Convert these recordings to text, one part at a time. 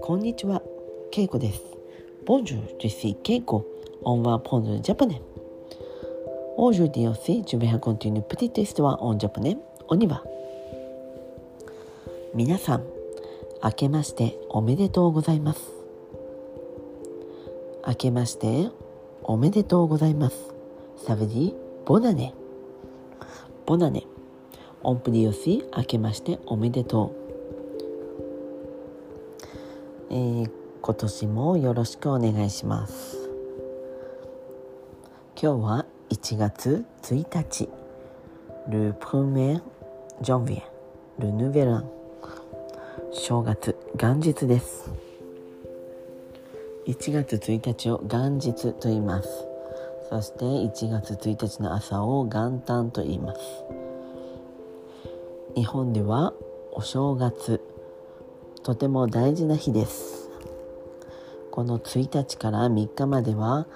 こんにちは、けいこです。ボンジュー、ジェシー、けいこ、オンワーポンズ、ジャパネ。オージュディオシー、ジュメハコンティニュプティテストワオンジャパネ、オニバ。皆さん、あけましておめでとうございます。あけましておめでとうございます。サブディ、ボナネ。ボナ。On peut dire aussi 明けましておめでとう。えー今年もよろしくお願いします。今日は1月1日。Le 1er janvier. Le nouvel an. 正月元日です1月1日を元日と言いますそして1月1日の朝を元旦と言います日本ではお正月とても大事な日です。この1日から3日までは、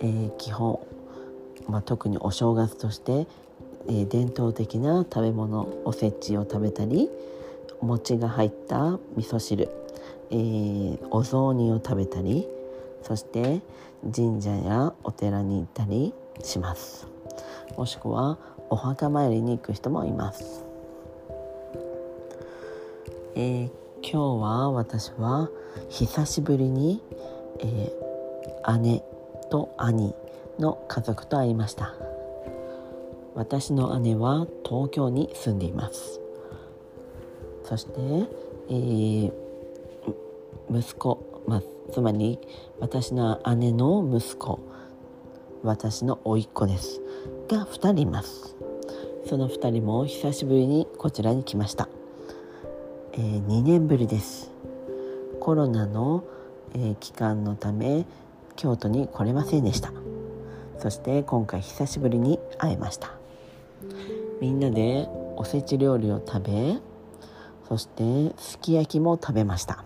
えー基本、まあ、特にお正月として、えー伝統的な食べ物おせちを食べたりお餅が入った味噌汁、えーお雑煮を食べたりそして神社やお寺に行ったりします。もしくはお墓参りに行く人もいます、えー今日は私は久しぶりに、えー姉と兄の家族と会いました。私の姉は東京に住んでいます。そして、えー息子、まあ、つまり私の姉の息子私の甥っ子です。が2人います。その2人も久しぶりにこちらに来ました、えー2年ぶりです。コロナの、えー期間のため京都に来れませんでした。そして今回久しぶりに会えました。みんなでおせち料理を食べそしてすき焼きも食べました。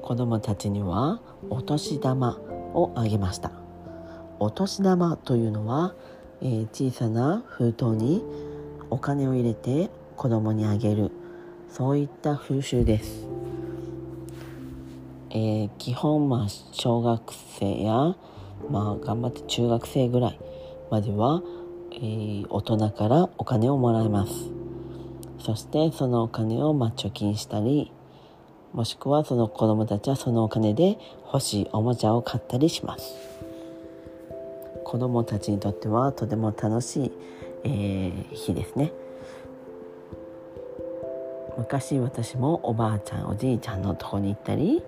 子供たちにはお年玉をあげました。お年玉というのは、えー小さな封筒にお金を入れて子供にあげる。そういった風習です、えー基本まあ小学生やまあ頑張って中学生ぐらいまでは、えー大人からお金をもらいます。そしてそのお金をまあ貯金したりもしくはその子供たちはそのお金で欲しいおもちゃを買ったりします。子供たちにとってはとても楽しい、えー日ですね。昔私もおばあちゃんおじいちゃんのとこに行ったり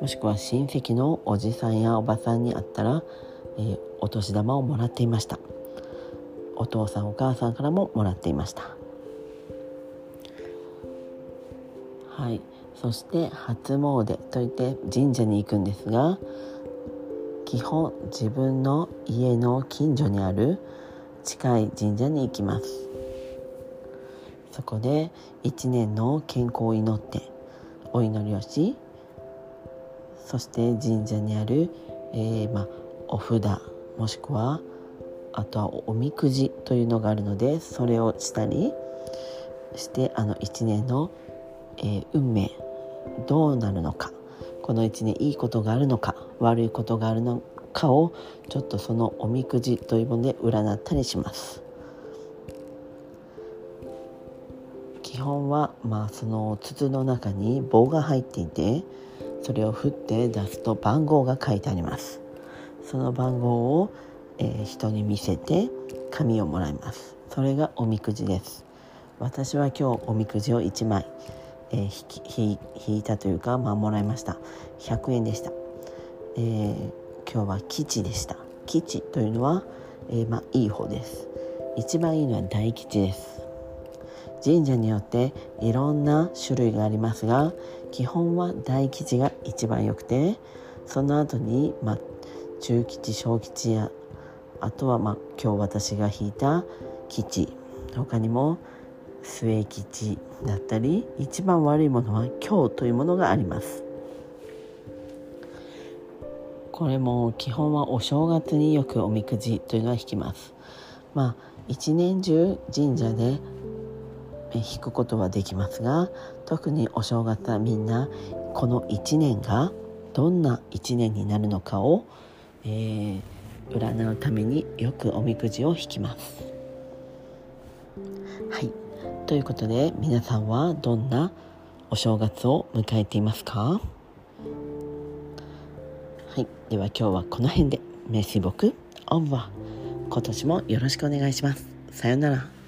もしくは親戚のおじさんやおばさんに会ったら、えーお年玉をもらっていました。お父さんお母さんからももらっていました。はい。そして初詣といって神社に行くんですが基本自分の家の近所にある近い神社に行きます。そこで一年の健康を祈ってお祈りをしそして神社にある、えーま、お札もしくはあとはおみくじというのがあるのでそれをしたりしてあの一年の、えー運命どうなるのかこの一年いいことがあるのか悪いことがあるのかをちょっとそのおみくじというもので占ったりします。基本はまあその筒の中に棒が入っていてそれを振って出すと番号が書いてあります。その番号を、えー人に見せて紙をもらいます。それがおみくじです。私は今日おみくじを1枚、えー引き引いたというか、まあ、もらいました。100円でした、えー今日は吉でした。吉というのは、えーまあ、いい方です。一番いいのは大吉です。神社によっていろんな種類がありますが基本は大吉が一番良くてその後に、まあ、中吉小吉やあとは、まあ、今日私が引いた吉他にも末吉だったり一番悪いものは今日というものがあります。これも基本はお正月によくおみくじというのは引きます。まあ一年中神社で引くことはできますが特にお正月はみんなこの1年がどんな1年になるのかを、えー、占うためによくおみくじを引きます。はいということで皆さんはどんなお正月を迎えていますか？はいでは今日はこの辺でメシボクオンは今年もよろしくお願いします。さようなら。